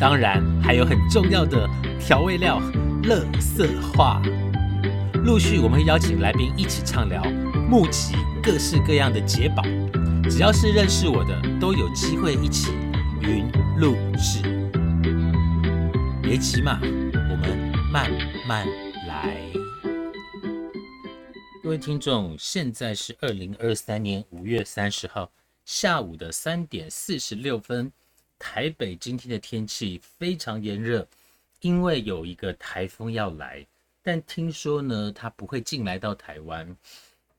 当然还有很重要的调味料——乐色话。陆续我们会邀请来宾一起畅聊，募集各式各样的解宝。只要是认识我的，都有机会一起云录制。别急嘛，我们慢慢来。各位听众，现在是二零二三年五月三十号。下午的三点四十六分，台北今天的天气非常炎热，因为有一个台风要来，但听说呢，它不会进来到台湾。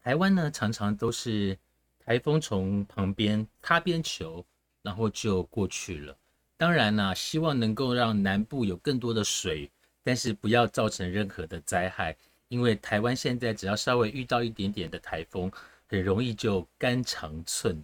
台湾呢，常常都是台风从旁边擦边球，然后就过去了。当然啦，希望能够让南部有更多的水，但是不要造成任何的灾害，因为台湾现在只要稍微遇到一点点的台风，很容易就肝肠寸。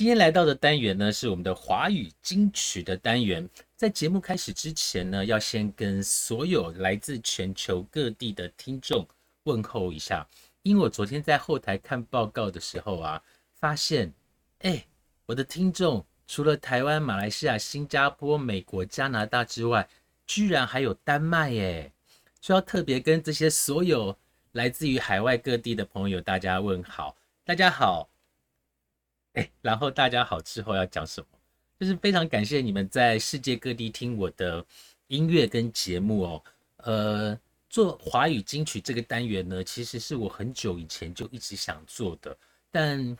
今天来到的单元呢，是我们的华语金曲的单元。在节目开始之前呢，要先跟所有来自全球各地的听众问候一下。因为我昨天在后台看报告的时候啊，发现，哎，我的听众除了台湾、马来西亚、新加坡、美国、加拿大之外，居然还有丹麦耶！就要特别跟这些所有来自于海外各地的朋友大家问好，大家好。哎，然后大家好之后要讲什么？就是非常感谢你们在世界各地听我的音乐跟节目哦。呃，做华语金曲这个单元呢，其实是我很久以前就一直想做的，但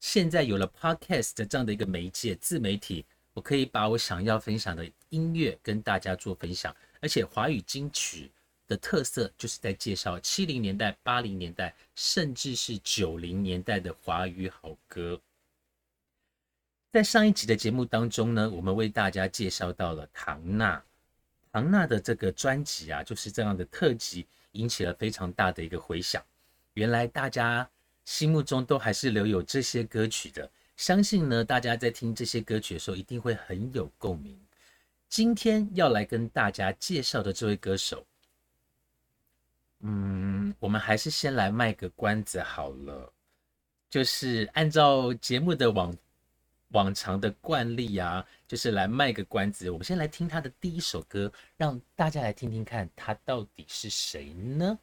现在有了 Podcast 这样的一个媒介自媒体，我可以把我想要分享的音乐跟大家做分享。而且华语金曲的特色就是在介绍七零年代、八零年代，甚至是九零年代的华语好歌。在上一集的节目当中呢，我们为大家介绍到了唐娜。唐娜的这个专辑啊，就是这样的特辑，引起了非常大的一个回响。原来大家心目中都还是留有这些歌曲的，相信呢，大家在听这些歌曲的时候，一定会很有共鸣。今天要来跟大家介绍的这位歌手，嗯，我们还是先来卖个关子好了，就是按照节目的往。往常的惯例啊，就是来卖个关子。我们先来听他的第一首歌，让大家来听听看他到底是谁呢？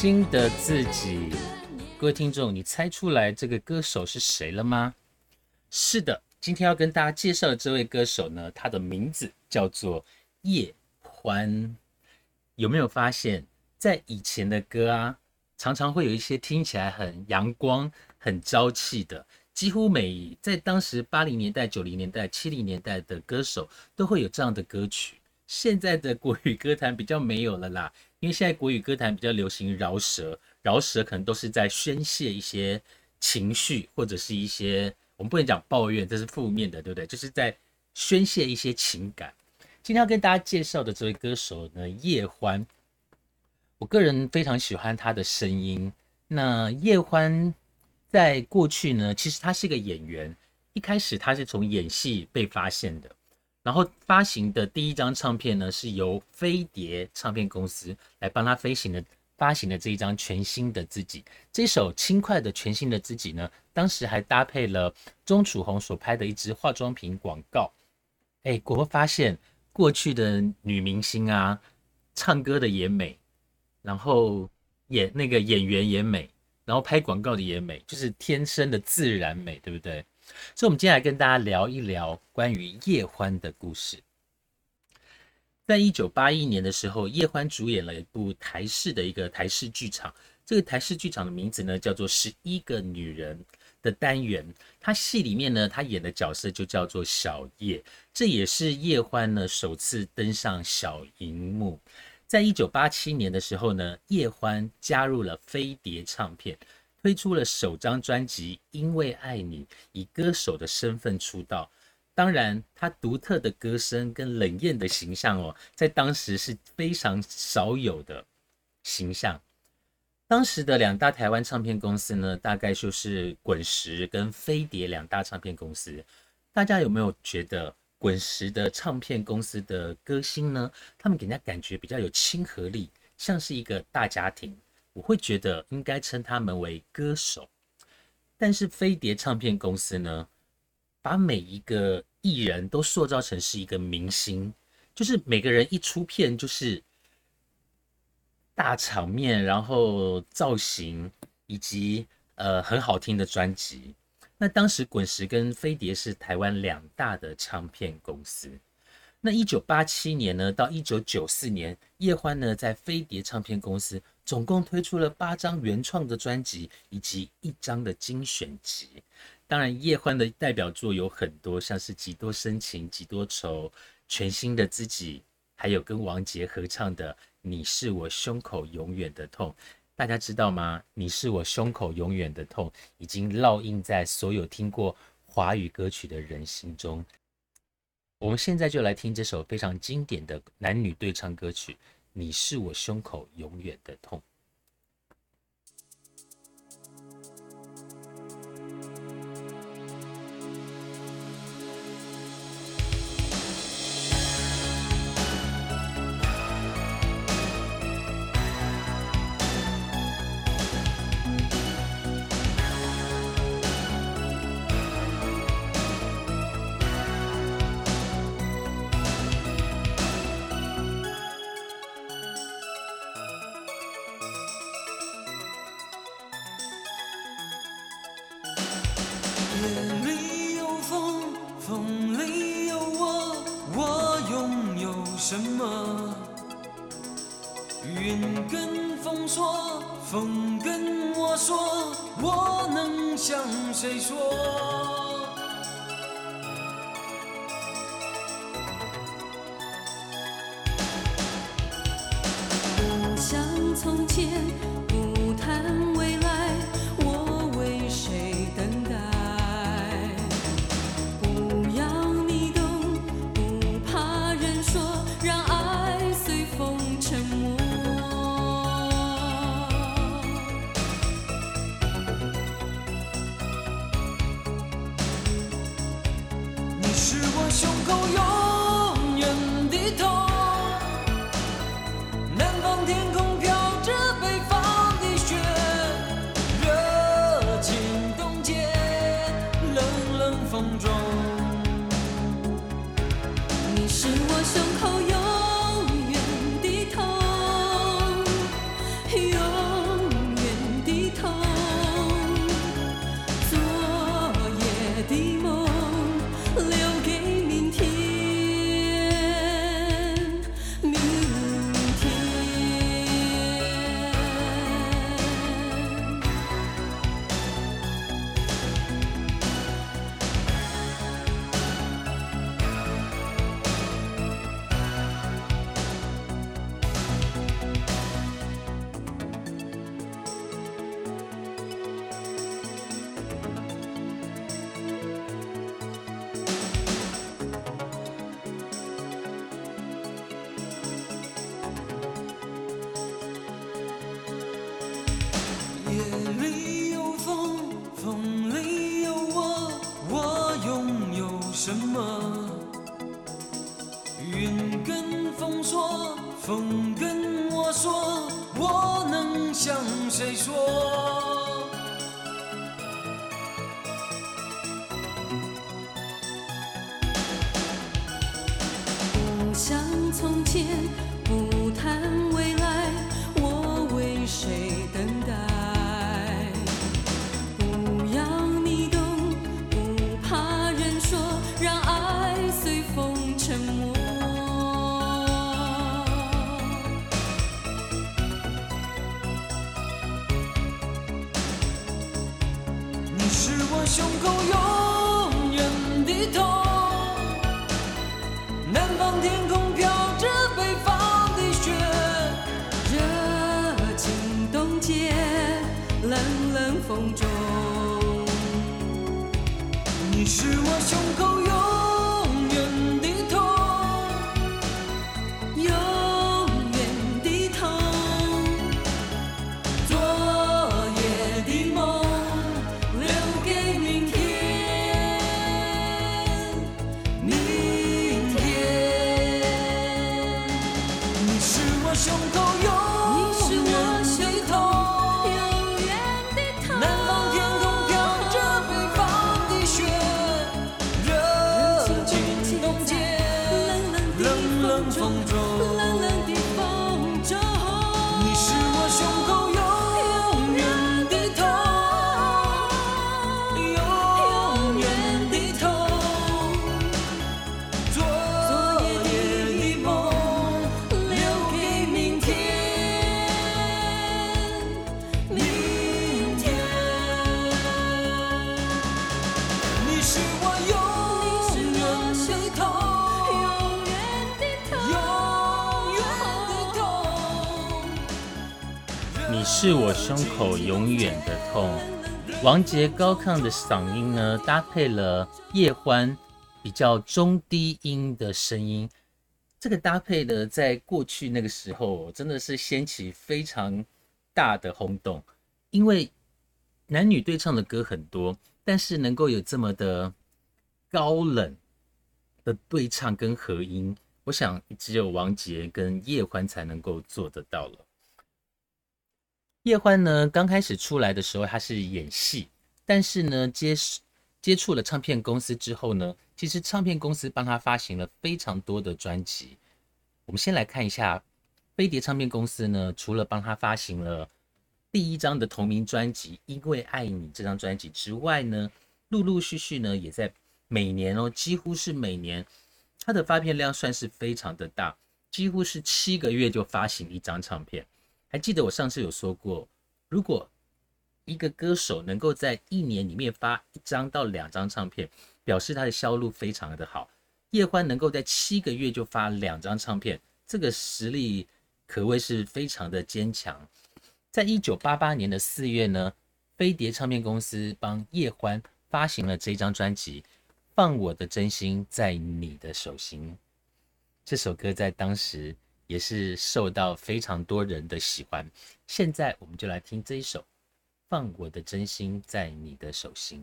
新的自己。各位听众，你猜出来这个歌手是谁了吗？是的，今天要跟大家介绍的这位歌手呢，他的名字叫做叶欢。有没有发现，在以前的歌啊，常常会有一些听起来很阳光、很朝气的，几乎每在当时八零年代、九零年代、七零年代的歌手都会有这样的歌曲。现在的国语歌坛比较没有了啦，因为现在国语歌坛比较流行饶舌，饶舌可能都是在宣泄一些情绪，或者是一些我们不能讲抱怨，这是负面的，对不对？就是在宣泄一些情感。今天要跟大家介绍的这位歌手呢，叶欢，我个人非常喜欢他的声音。那叶欢在过去呢，其实他是个演员，一开始他是从演戏被发现的。然后发行的第一张唱片呢，是由飞碟唱片公司来帮他飞行的发行的这一张全新的自己。这首轻快的全新的自己呢，当时还搭配了钟楚红所拍的一支化妆品广告。哎，我会发现过去的女明星啊，唱歌的也美，然后演那个演员也美，然后拍广告的也美，就是天生的自然美，对不对？所以，我们接下来跟大家聊一聊关于叶欢的故事。在一九八一年的时候，叶欢主演了一部台视的一个台视剧场，这个台视剧场的名字呢叫做《十一个女人》的单元。她戏里面呢，她演的角色就叫做小叶，这也是叶欢呢首次登上小荧幕。在一九八七年的时候呢，叶欢加入了飞碟唱片。推出了首张专辑《因为爱你》，以歌手的身份出道。当然，他独特的歌声跟冷艳的形象哦，在当时是非常少有的形象。当时的两大台湾唱片公司呢，大概就是滚石跟飞碟两大唱片公司。大家有没有觉得滚石的唱片公司的歌星呢？他们给人家感觉比较有亲和力，像是一个大家庭。我会觉得应该称他们为歌手，但是飞碟唱片公司呢，把每一个艺人都塑造成是一个明星，就是每个人一出片就是大场面，然后造型以及呃很好听的专辑。那当时滚石跟飞碟是台湾两大的唱片公司。那一九八七年呢，到一九九四年，叶欢呢在飞碟唱片公司总共推出了八张原创的专辑以及一张的精选集。当然，叶欢的代表作有很多，像是《几多深情几多愁》、全新的自己，还有跟王杰合唱的《你是我胸口永远的痛》。大家知道吗？《你是我胸口永远的痛》已经烙印在所有听过华语歌曲的人心中。我们现在就来听这首非常经典的男女对唱歌曲《你是我胸口永远的痛》。云跟风说风跟我说我能向谁说？胸口永远的痛。王杰高亢的嗓音呢，搭配了叶欢比较中低音的声音，这个搭配呢，在过去那个时候真的是掀起非常大的轰动，因为男女对唱的歌很多，但是能够有这么的高冷的对唱跟合音，我想只有王杰跟叶欢才能够做得到了。叶欢呢，刚开始出来的时候，他是演戏，但是呢，接接触了唱片公司之后呢，其实唱片公司帮他发行了非常多的专辑。我们先来看一下飞碟唱片公司呢，除了帮他发行了第一张的同名专辑《因为爱你》这张专辑之外呢，陆陆续续呢，也在每年哦，几乎是每年，他的发片量算是非常的大，几乎是七个月就发行一张唱片。还记得我上次有说过，如果一个歌手能够在一年里面发一张到两张唱片，表示他的销路非常的好。叶欢能够在七个月就发两张唱片，这个实力可谓是非常的坚强。在一九八八年的四月呢，飞碟唱片公司帮叶欢发行了这张专辑《放我的真心在你的手心》。这首歌在当时也是受到非常多人的喜欢。现在我们就来听这一首《放我的真心在你的手心》。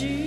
you.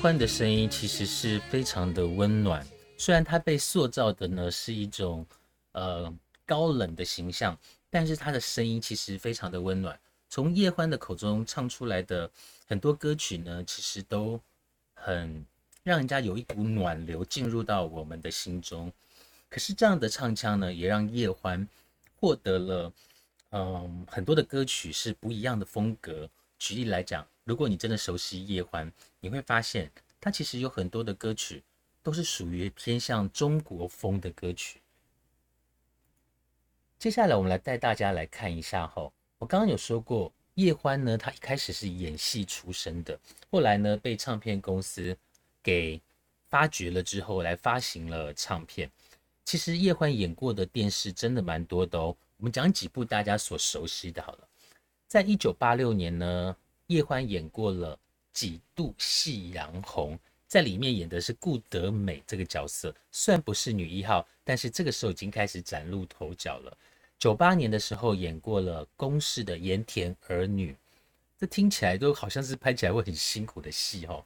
欢的声音其实是非常的温暖，虽然他被塑造的呢是一种呃高冷的形象，但是他的声音其实非常的温暖。从叶欢的口中唱出来的很多歌曲呢，其实都很让人家有一股暖流进入到我们的心中。可是这样的唱腔呢，也让叶欢获得了嗯很多的歌曲是不一样的风格。举例来讲，如果你真的熟悉叶欢，你会发现他其实有很多的歌曲都是属于偏向中国风的歌曲。接下来我们来带大家来看一下哈，我刚刚有说过，叶欢呢，他一开始是演戏出身的，后来呢被唱片公司给发掘了之后，来发行了唱片。其实叶欢演过的电视真的蛮多的哦，我们讲几部大家所熟悉的好了。在一九八六年呢，叶欢演过了《几度夕阳红》，在里面演的是顾德美这个角色，虽然不是女一号，但是这个时候已经开始崭露头角了。九八年的时候演过了公视的《盐田儿女》，这听起来都好像是拍起来会很辛苦的戏哦。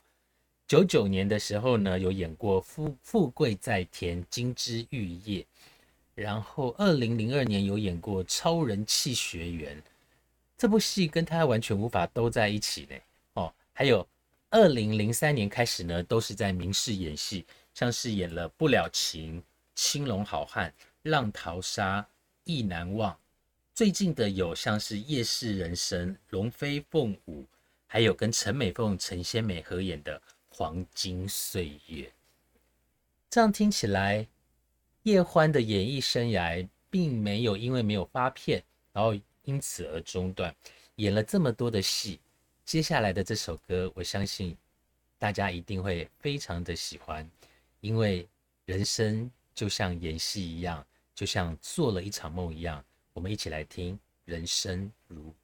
九九年的时候呢，有演过《富富贵在天》《金枝玉叶》，然后二零零二年有演过《超人气学员》。这部戏跟他完全无法都在一起呢。哦，还有二零零三年开始呢，都是在明视演戏，像是演了《不了情》《青龙好汉》《浪淘沙》《意难忘》。最近的有像是《夜市人生》《龙飞凤舞》，还有跟陈美凤、陈仙美合演的《黄金岁月》。这样听起来，叶欢的演艺生涯并没有因为没有发片，然后因此而中断演了这么多的戏接下来的这首歌我相信大家一定会非常的喜欢因为人生就像演戏一样就像做了一场梦一样我们一起来听人生如。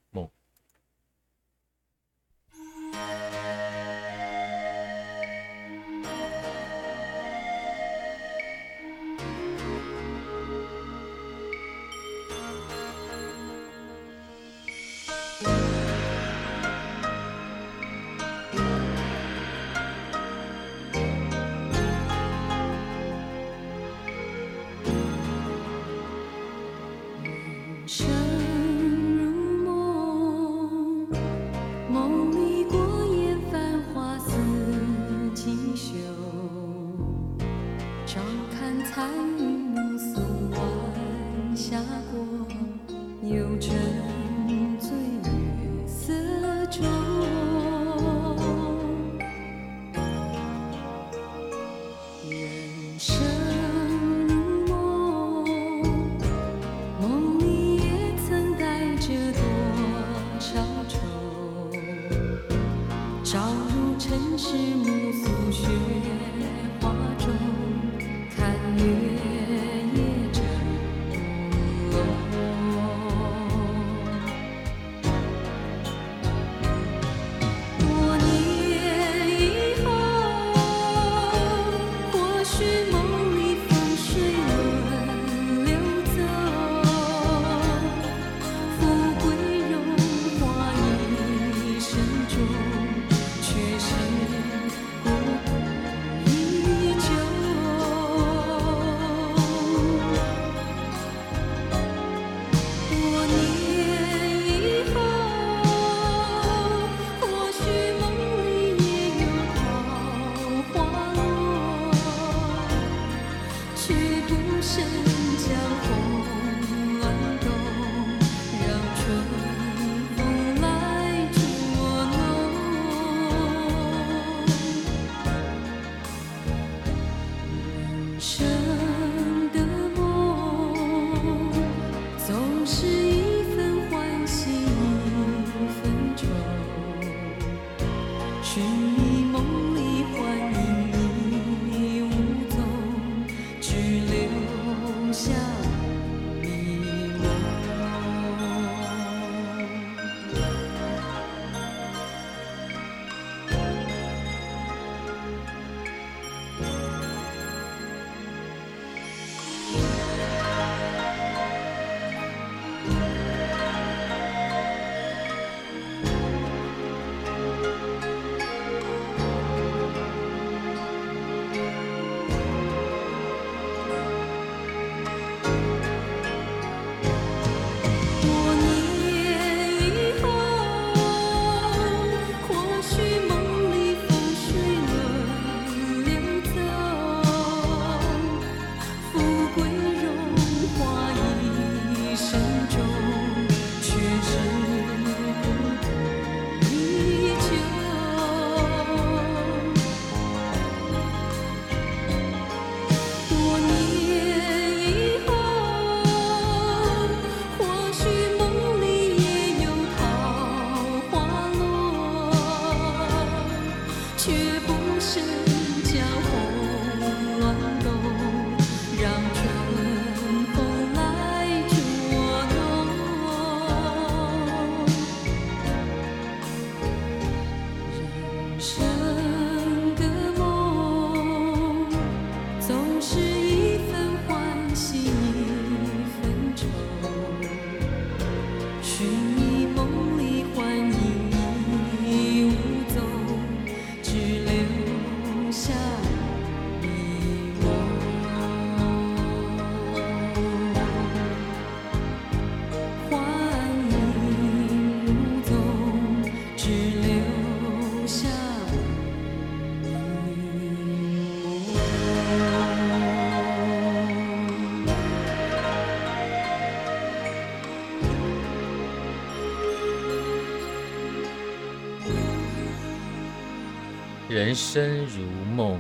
人生如梦，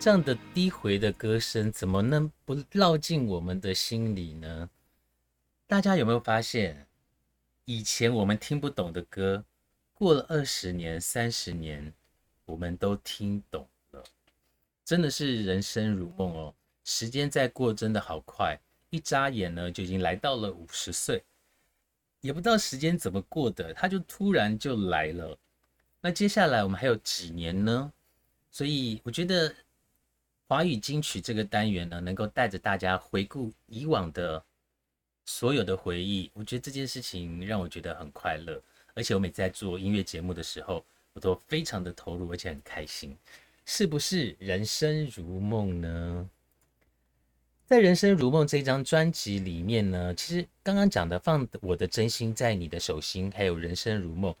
这样的低回的歌声，怎么能不绕进我们的心里呢？大家有没有发现，以前我们听不懂的歌，过了二十年、三十年，我们都听懂了，真的是人生如梦哦。时间在过，真的好快，一眨眼呢，就已经来到了五十岁，也不知道时间怎么过的，它就突然就来了。那接下来我们还有几年呢？所以我觉得华语金曲这个单元呢，能够带着大家回顾以往的所有的回忆，我觉得这件事情让我觉得很快乐。而且我每次在做音乐节目的时候，我都非常的投入，而且很开心。是不是人生如梦呢？在《人生如梦》这张专辑里面呢，其实刚刚讲的“放我的真心在你的手心”，还有《人生如梦》，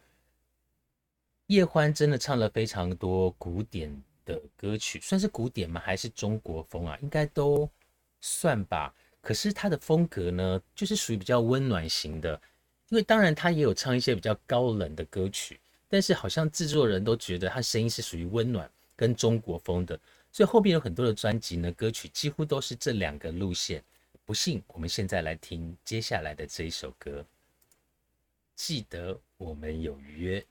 叶欢真的唱了非常多古典的歌曲，算是古典吗？还是中国风啊？应该都算吧。可是他的风格呢，就是属于比较温暖型的。因为当然他也有唱一些比较高冷的歌曲，但是好像制作人都觉得他声音是属于温暖跟中国风的。所以后边有很多的专辑呢，歌曲几乎都是这两个路线。不信，我们现在来听接下来的这一首歌。记得我们有约。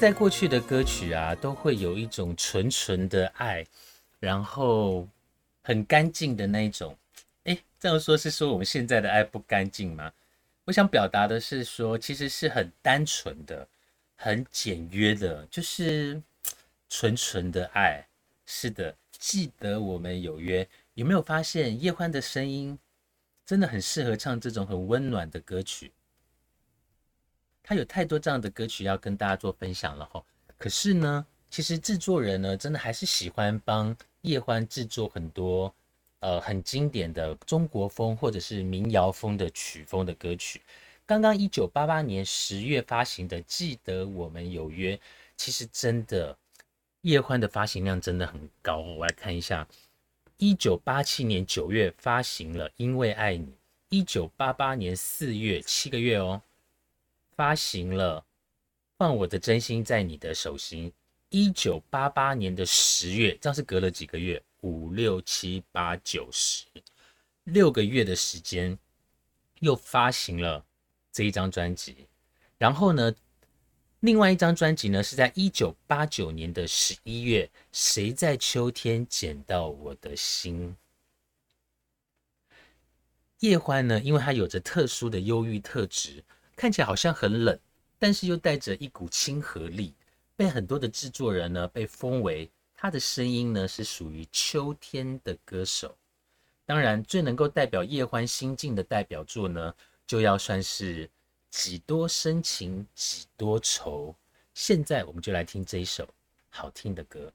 在过去的歌曲啊，都会有一种纯纯的爱，然后很干净的那一种。哎，这样说是说我们现在的爱不干净吗？我想表达的是说，其实是很单纯的、很简约的，就是纯纯的爱。是的，记得我们有约。有没有发现叶欢的声音真的很适合唱这种很温暖的歌曲？他有太多这样的歌曲要跟大家做分享了哈。可是呢，其实制作人呢，真的还是喜欢帮叶欢制作很多呃很经典的中国风或者是民谣风的曲风的歌曲。刚刚一九八八年十月发行的《记得我们有约》，其实真的叶欢的发行量真的很高。我来看一下，一九八七年九月发行了《因为爱你》，一九八八年四月七个月哦。发行了《放我的真心在你的手心》，一九八八年的十月，这样是隔了几个月，五六七八九十，六个月的时间，又发行了这一张专辑。然后呢，另外一张专辑呢是在一九八九年的十一月，《谁在秋天捡到我的心》。叶欢呢，因为他有着特殊的忧郁特质。看起来好像很冷，但是又带着一股亲和力，被很多的制作人呢被封为他的声音呢是属于秋天的歌手。当然，最能够代表叶欢心境的代表作呢，就要算是几多深情几多愁。现在我们就来听这一首好听的歌。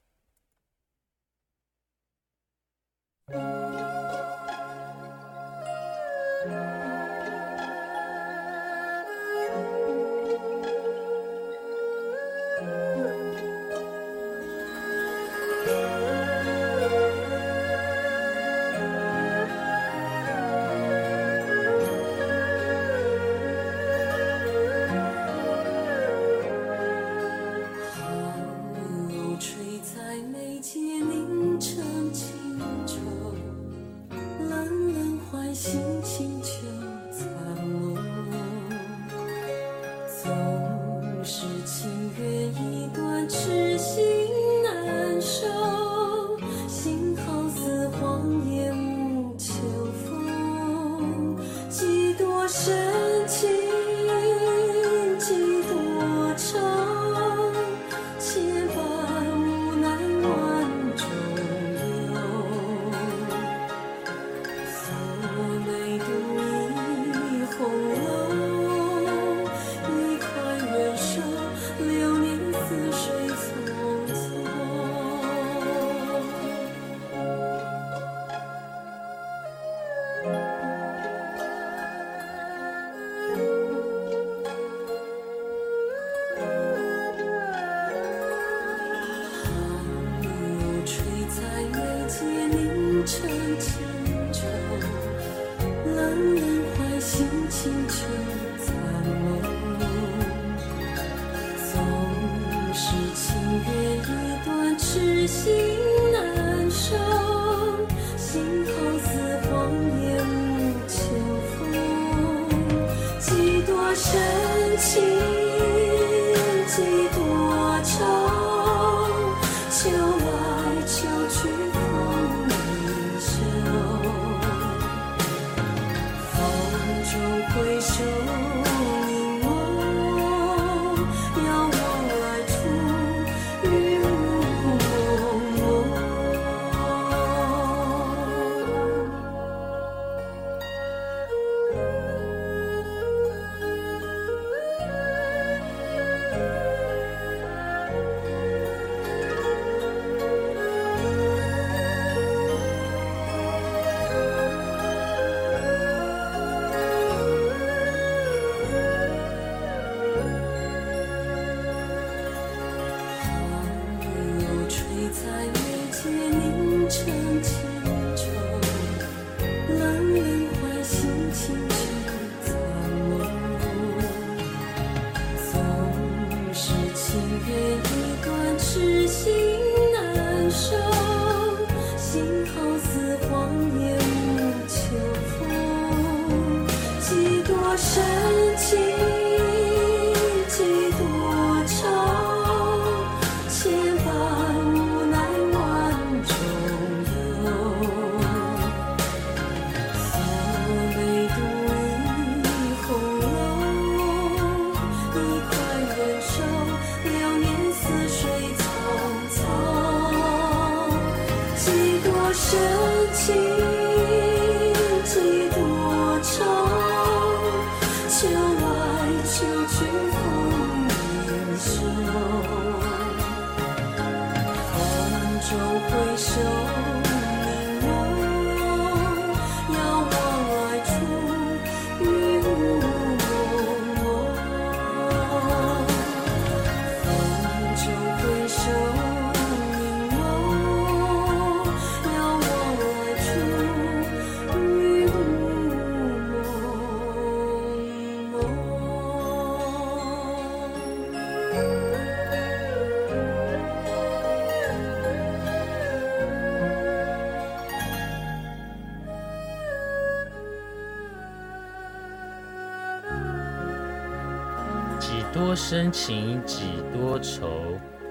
深情几多愁。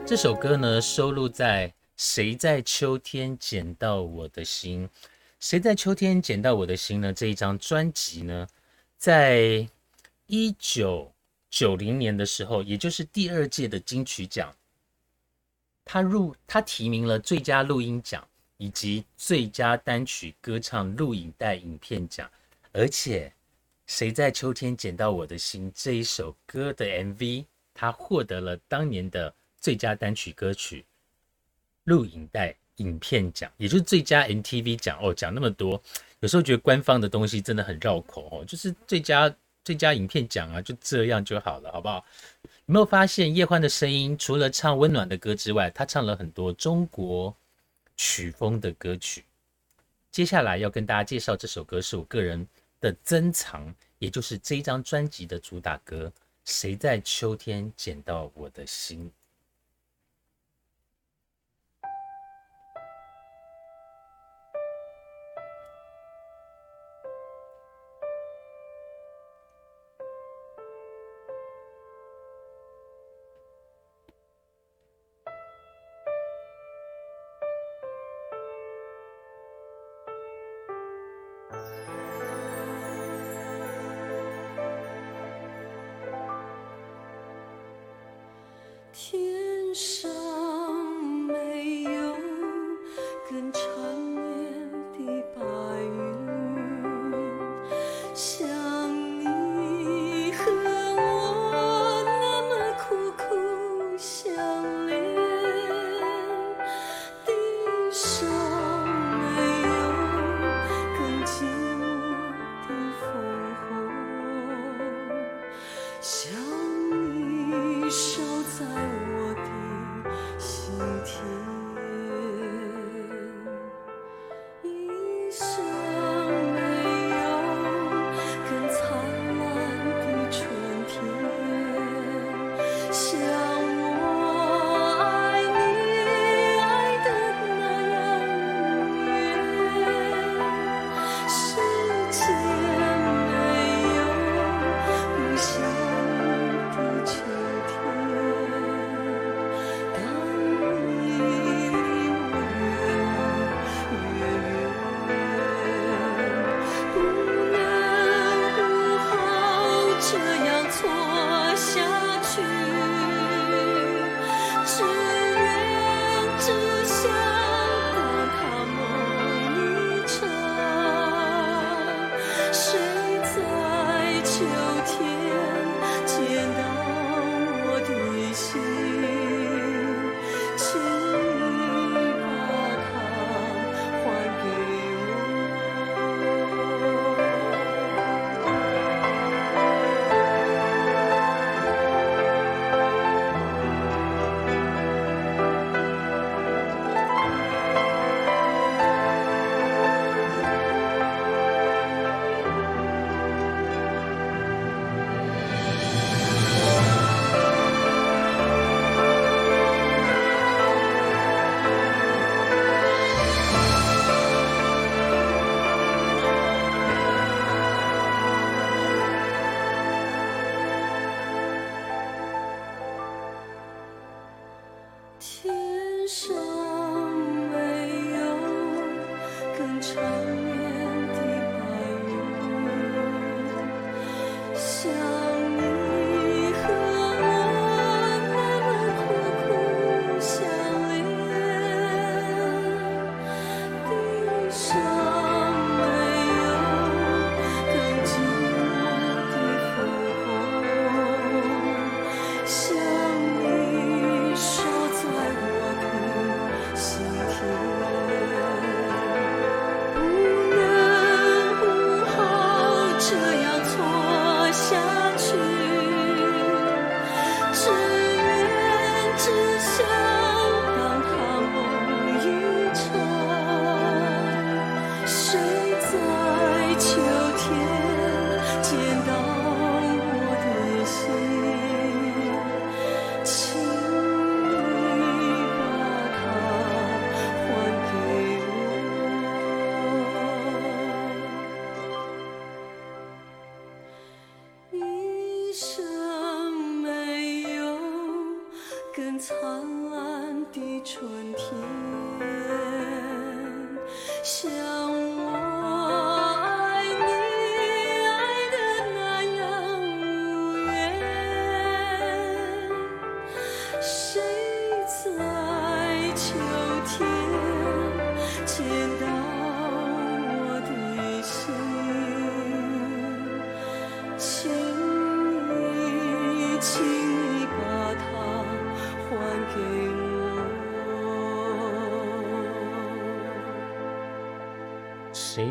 这首歌呢，收录在《谁在秋天捡到我的心》。《谁在秋天捡到我的心》呢？这一张专辑呢，在一九九零年的时候，也就是第二届的金曲奖，他入他提名了最佳录音奖以及最佳单曲歌唱录影带影片奖，而且谁在秋天捡到我的心这一首歌的 MV，他获得了当年的最佳单曲歌曲录影带影片奖，也就是最佳 MTV 奖哦。讲那么多，有时候觉得官方的东西真的很绕口哦，就是最佳最佳影片奖啊，就这样就好了，好不好？有没有发现叶欢的声音除了唱温暖的歌之外，他唱了很多中国曲风的歌曲。接下来要跟大家介绍这首歌是我个人的珍藏，也就是这张专辑的主打歌《谁在秋天捡到我的心》。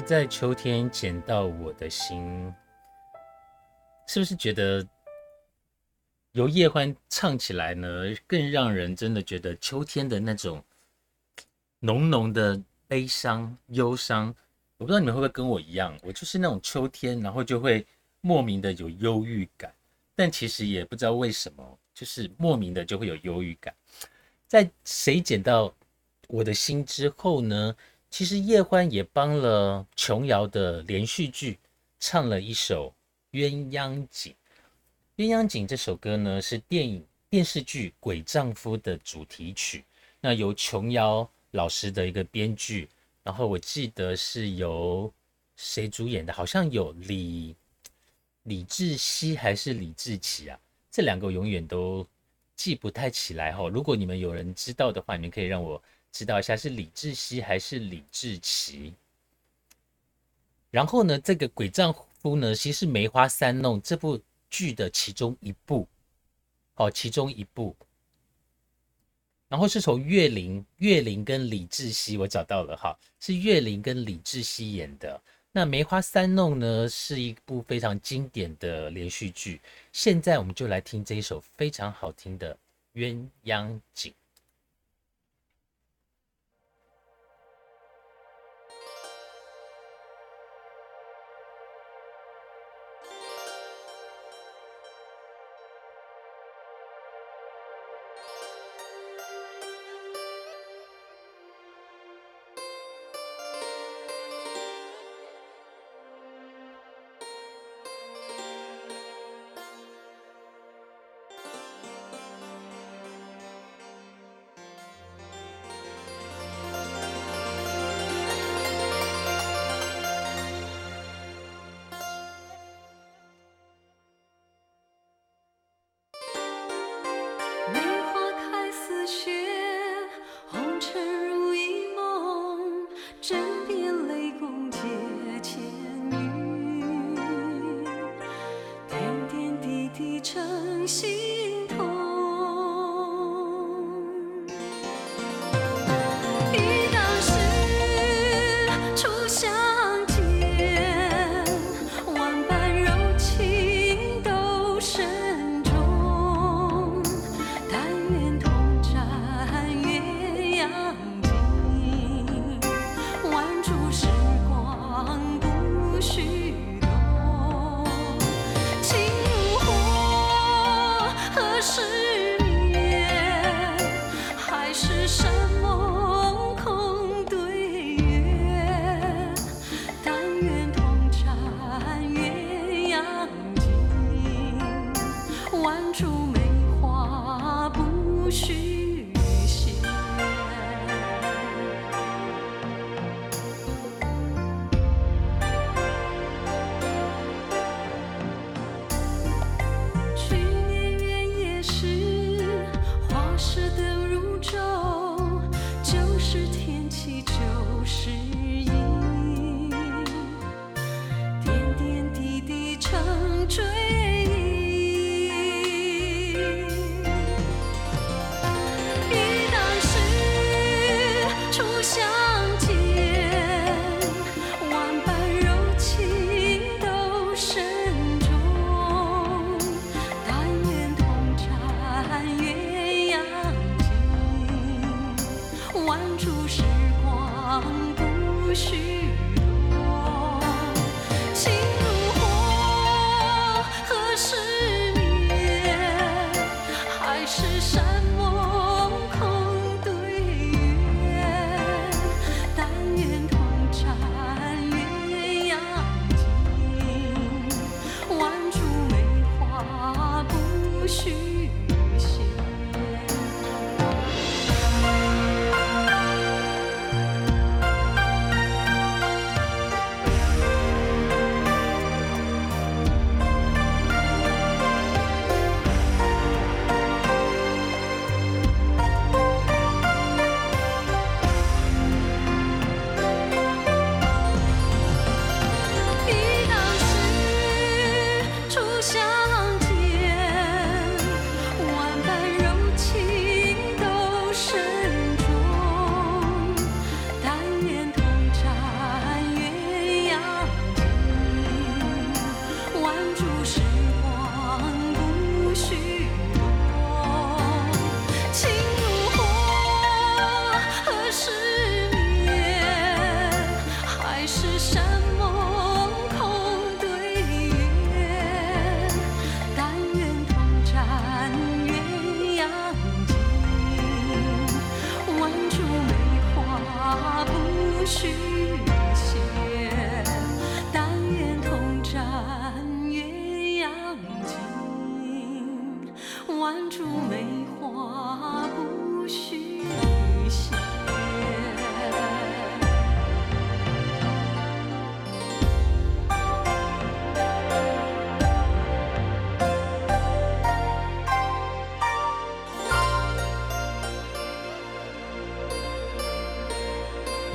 在秋天捡到我的心？是不是觉得由叶欢唱起来呢，更让人真的觉得秋天的那种浓浓的悲伤、忧伤？我不知道你们会不会跟我一样，我就是那种秋天，然后就会莫名的有忧郁感，但其实也不知道为什么，就是莫名的就会有忧郁感。在谁捡到我的心之后呢？其实叶欢也帮了琼瑶的连续剧唱了一首《鸳鸯锦》。《鸳鸯锦》这首歌呢是电影电视剧《鬼丈夫》的主题曲，那由琼瑶老师的一个编剧，然后我记得是由谁主演的？好像有李李志熙还是李志奇啊？这两个永远都记不太起来哈。如果你们有人知道的话，你们可以让我。知道一下是李志熙还是李志奇？然后呢，这个鬼丈夫呢，其实是《梅花三弄》这部剧的其中一部，哦，其中一部。然后是从岳林、岳林跟李志熙，我找到了哈，是岳林跟李志熙演的。那《梅花三弄》呢，是一部非常经典的连续剧。现在我们就来听这一首非常好听的《鸳鸯锦》。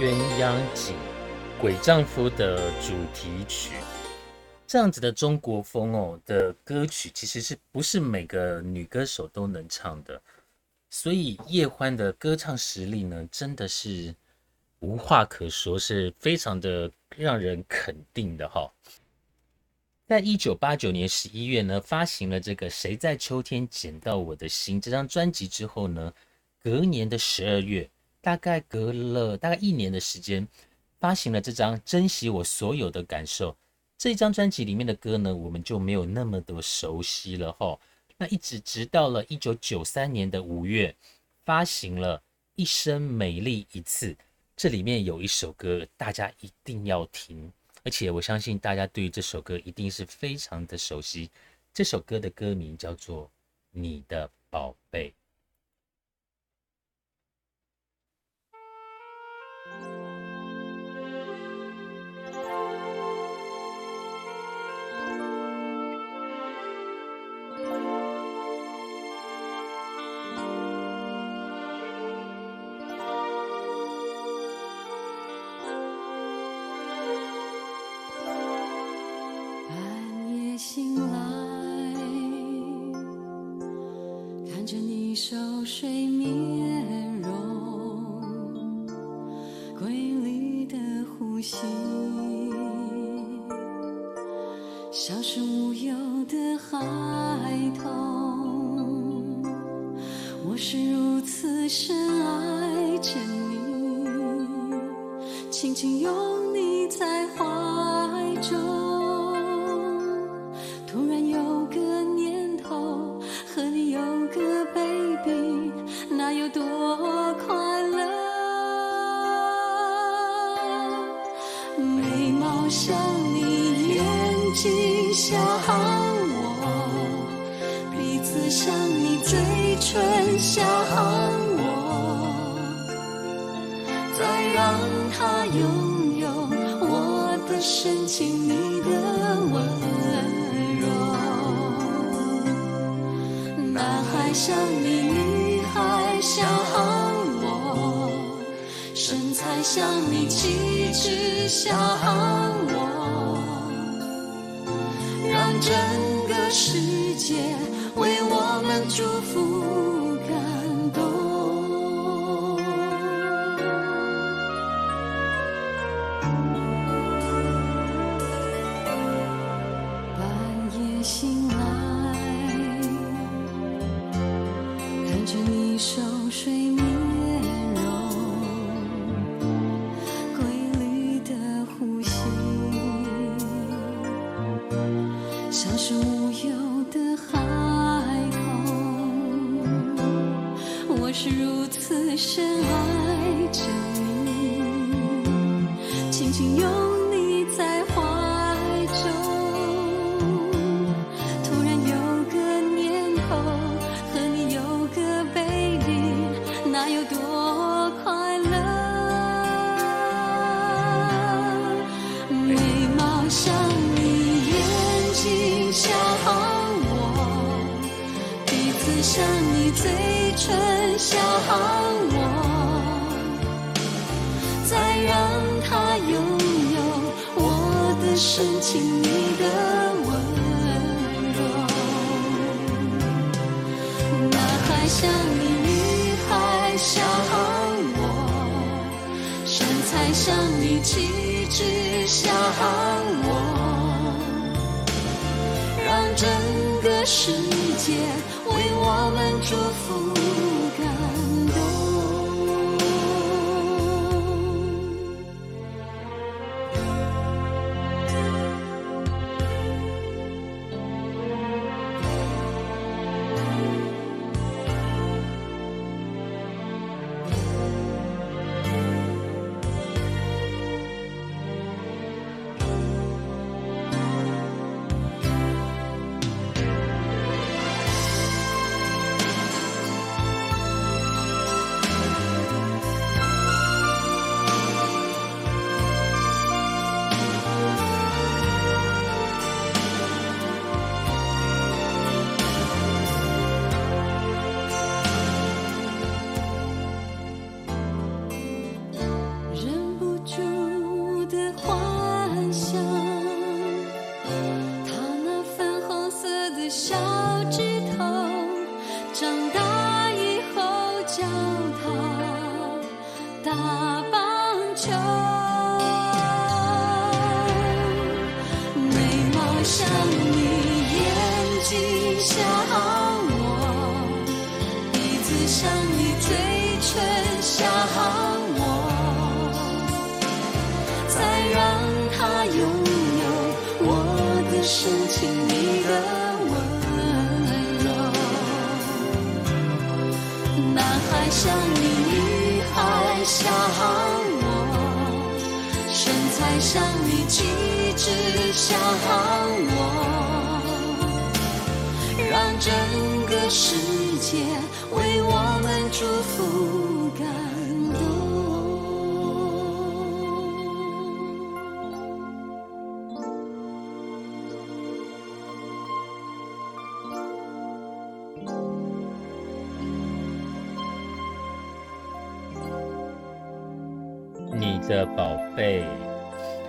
鸳鸯锦，鬼丈夫的主题曲。这样子的中国风哦的歌曲，其实是不是每个女歌手都能唱的？所以叶欢的歌唱实力呢，真的是无话可说，是非常的让人肯定的哈。在一九八九年十一月呢，发行了这个《谁在秋天捡到我的心》这张专辑之后呢，隔年的十二月，大概隔了大概一年的时间，发行了这张《珍惜我所有的感受》。这一张专辑里面的歌呢，我们就没有那么的熟悉了哈。那一直直到了一九九三年的五月，发行了《一生美丽一次》，这里面有一首歌大家一定要听，而且我相信大家对于这首歌一定是非常的熟悉。这首歌的歌名叫做《你的宝贝》。让他拥有我的深情，你的温柔。男孩像你，女孩像我，身材像你，气质像我，让整个世界为我们祝福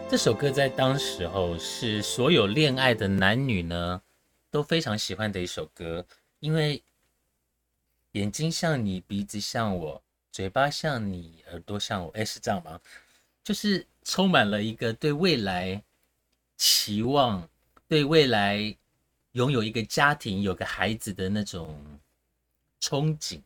这首歌在当时候是所有恋爱的男女呢都非常喜欢的一首歌，因为眼睛像你，鼻子像我，嘴巴像你，耳朵像我，哎，是这样吗？就是充满了一个对未来期望，对未来拥有一个家庭、有个孩子的那种憧憬。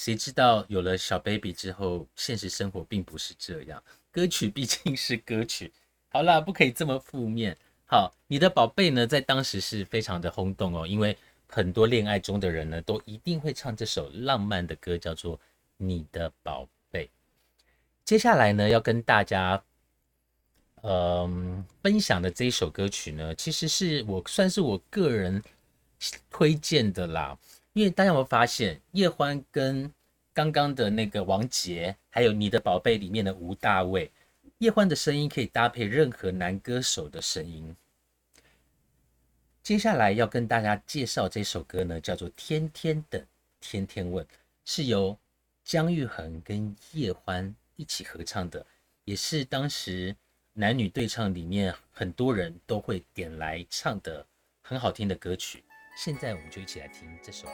谁知道有了小 baby 之后，现实生活并不是这样。歌曲毕竟是歌曲，好啦，不可以这么负面。好，你的宝贝呢，在当时是非常的轰动哦，因为很多恋爱中的人呢，都一定会唱这首浪漫的歌，叫做《你的宝贝》。接下来呢，要跟大家，嗯、分享的这一首歌曲呢，其实是我算是我个人推荐的啦。因为大家有没有发现，叶欢跟刚刚的那个王杰，还有《你的宝贝》里面的吴大卫，叶欢的声音可以搭配任何男歌手的声音。接下来要跟大家介绍这首歌呢，叫做《天天等天天问》，是由姜育恒跟叶欢一起合唱的，也是当时男女对唱里面很多人都会点来唱的很好听的歌曲。现在我们就一起来听这首歌。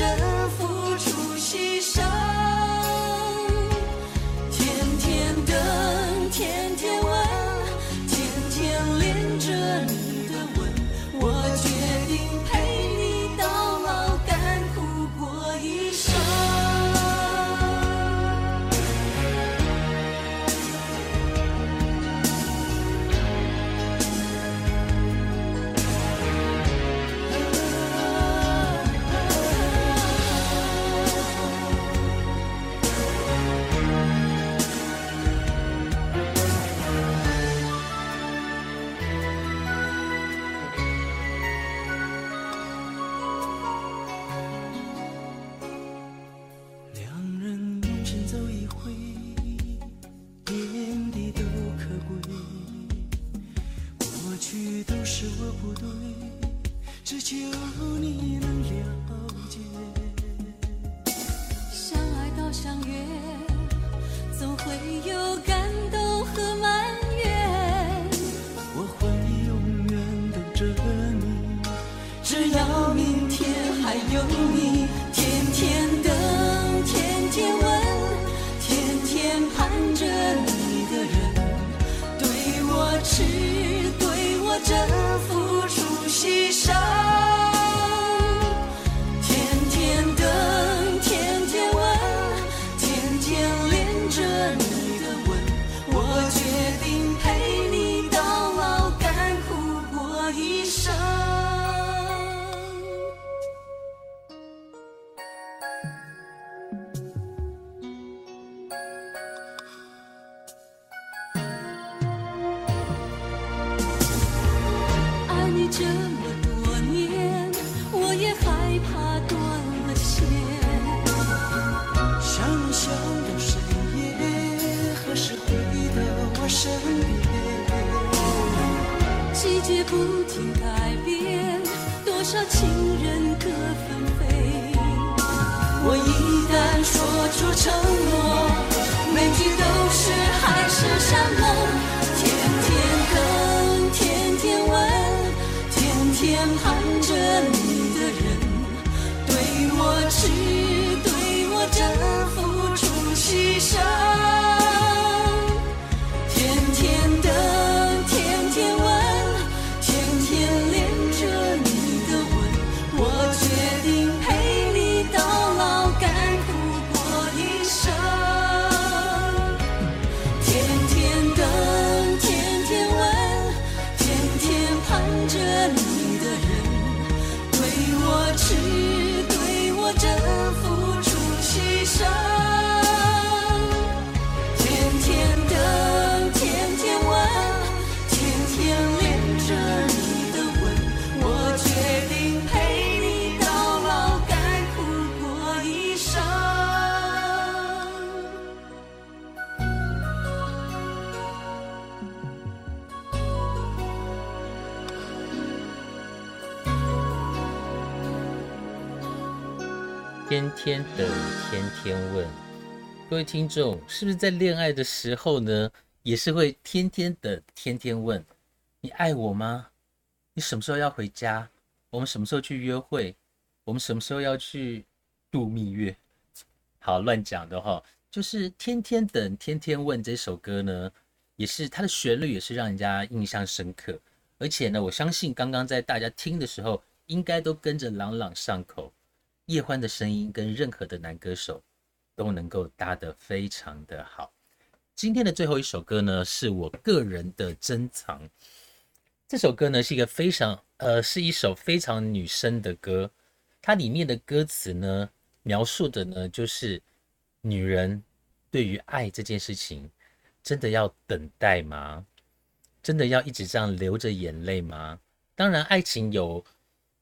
对人各分飞。我一旦说出承诺，每句都是海誓山盟。天天等，天天问，天天盼着你的人，对我痴，天问。各位听众，是不是在恋爱的时候呢，也是会天天等，天天问？你爱我吗？你什么时候要回家？我们什么时候去约会？我们什么时候要去度蜜月？好，乱讲的哈，就是天天等，天天问这首歌呢，也是它的旋律也是让人家印象深刻，而且呢，我相信刚刚在大家听的时候，应该都跟着朗朗上口。叶欢的声音跟任何的男歌手都能够搭得非常的好。今天的最后一首歌呢，是我个人的珍藏。这首歌呢是一个非常呃，是一首非常女生的歌。它里面的歌词呢，描述的呢就是女人对于爱这件事情，真的要等待吗？真的要一直这样流着眼泪吗？当然，爱情有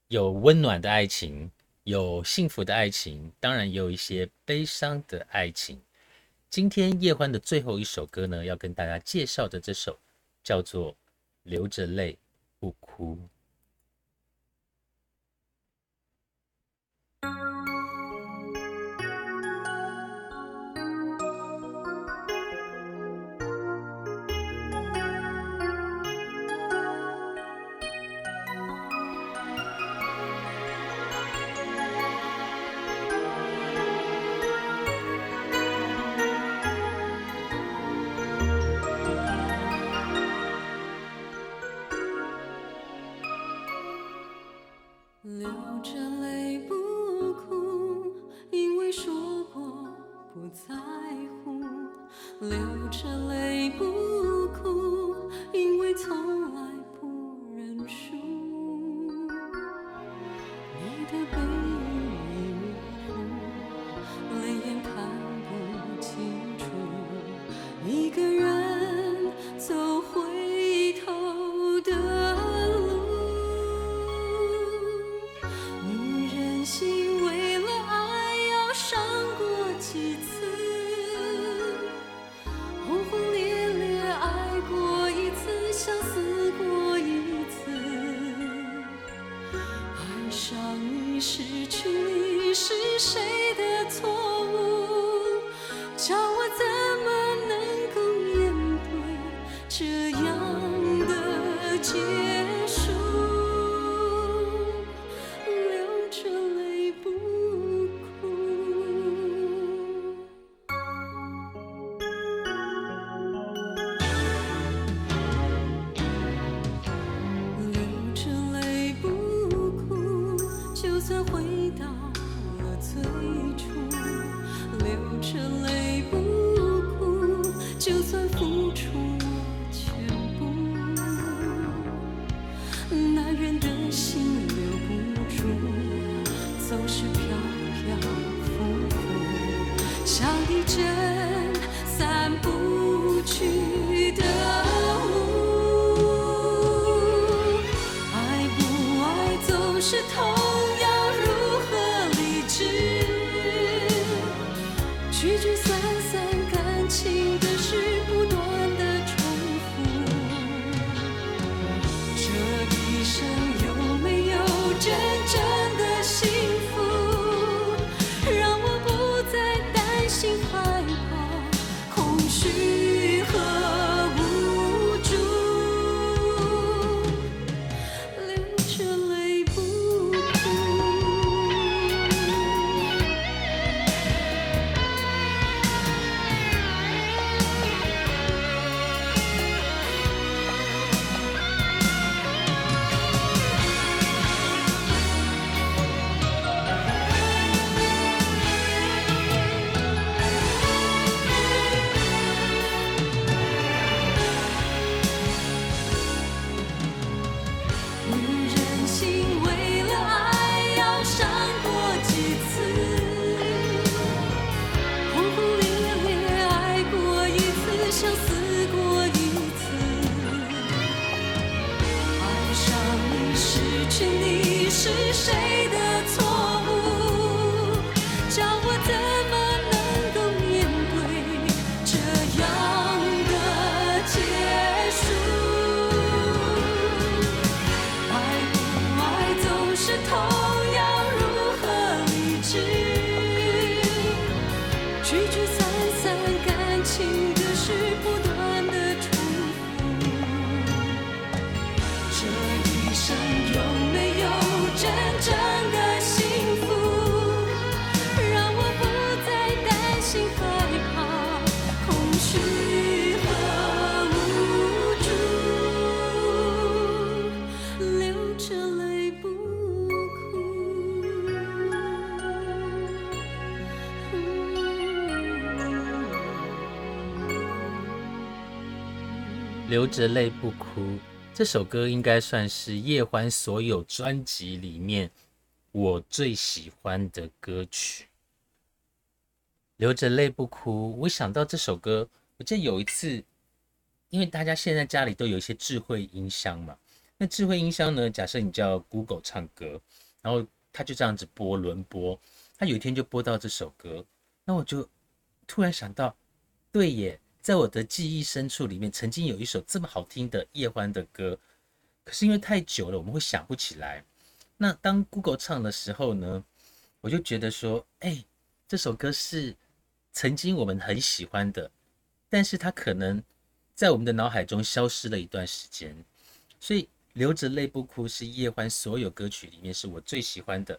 有温暖的爱情。有幸福的爱情，当然也有一些悲伤的爱情。今天叶欢的最后一首歌呢，要跟大家介绍的这首叫做《流着泪不哭》。流总是飘飘浮浮，像一阵散不去流着泪不哭，这首歌应该算是叶欢所有专辑里面我最喜欢的歌曲。流着泪不哭，我想到这首歌，我记得有一次，因为大家现在家里都有一些智慧音箱嘛，那智慧音箱呢，假设你叫 Google 唱歌，然后它就这样子播轮播，它有一天就播到这首歌，那我就突然想到，对耶，在我的记忆深处里面，曾经有一首这么好听的叶欢的歌，可是因为太久了，我们会想不起来。那当 Google 唱的时候呢，我就觉得说，哎、这首歌是曾经我们很喜欢的，但是它可能在我们的脑海中消失了一段时间。所以流着泪不哭是叶欢所有歌曲里面是我最喜欢的，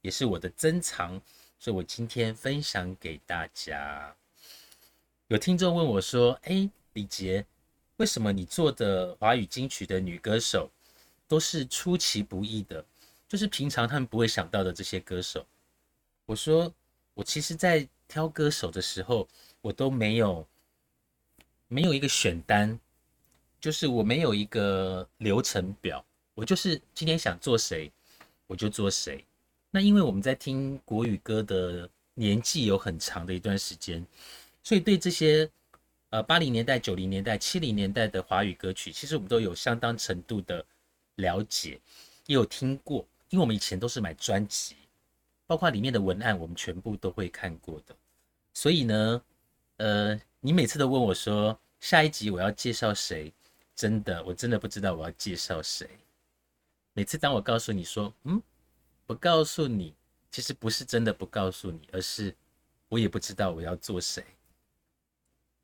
也是我的珍藏，所以我今天分享给大家。有听众问我说：“哎，李杰，为什么你做的华语金曲的女歌手都是出其不意的，就是平常他们不会想到的这些歌手？”我说：“我其实，在挑歌手的时候，我都没有没有一个选单，就是我没有一个流程表，我就是今天想做谁，我就做谁。那因为我们在听国语歌的年纪有很长的一段时间，所以对这些呃八零年代、九零年代、七零年代的华语歌曲，其实我们都有相当程度的了解，也有听过，因为我们以前都是买专辑，包括里面的文案，我们全部都会看过的。所以呢，呃，你每次都问我说下一集我要介绍谁，真的，我真的不知道我要介绍谁。每次当我告诉你说，嗯，不告诉你，其实不是真的不告诉你，而是我也不知道我要做谁。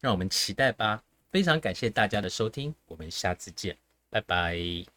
让我们期待吧。非常感谢大家的收听，我们下次见，拜拜。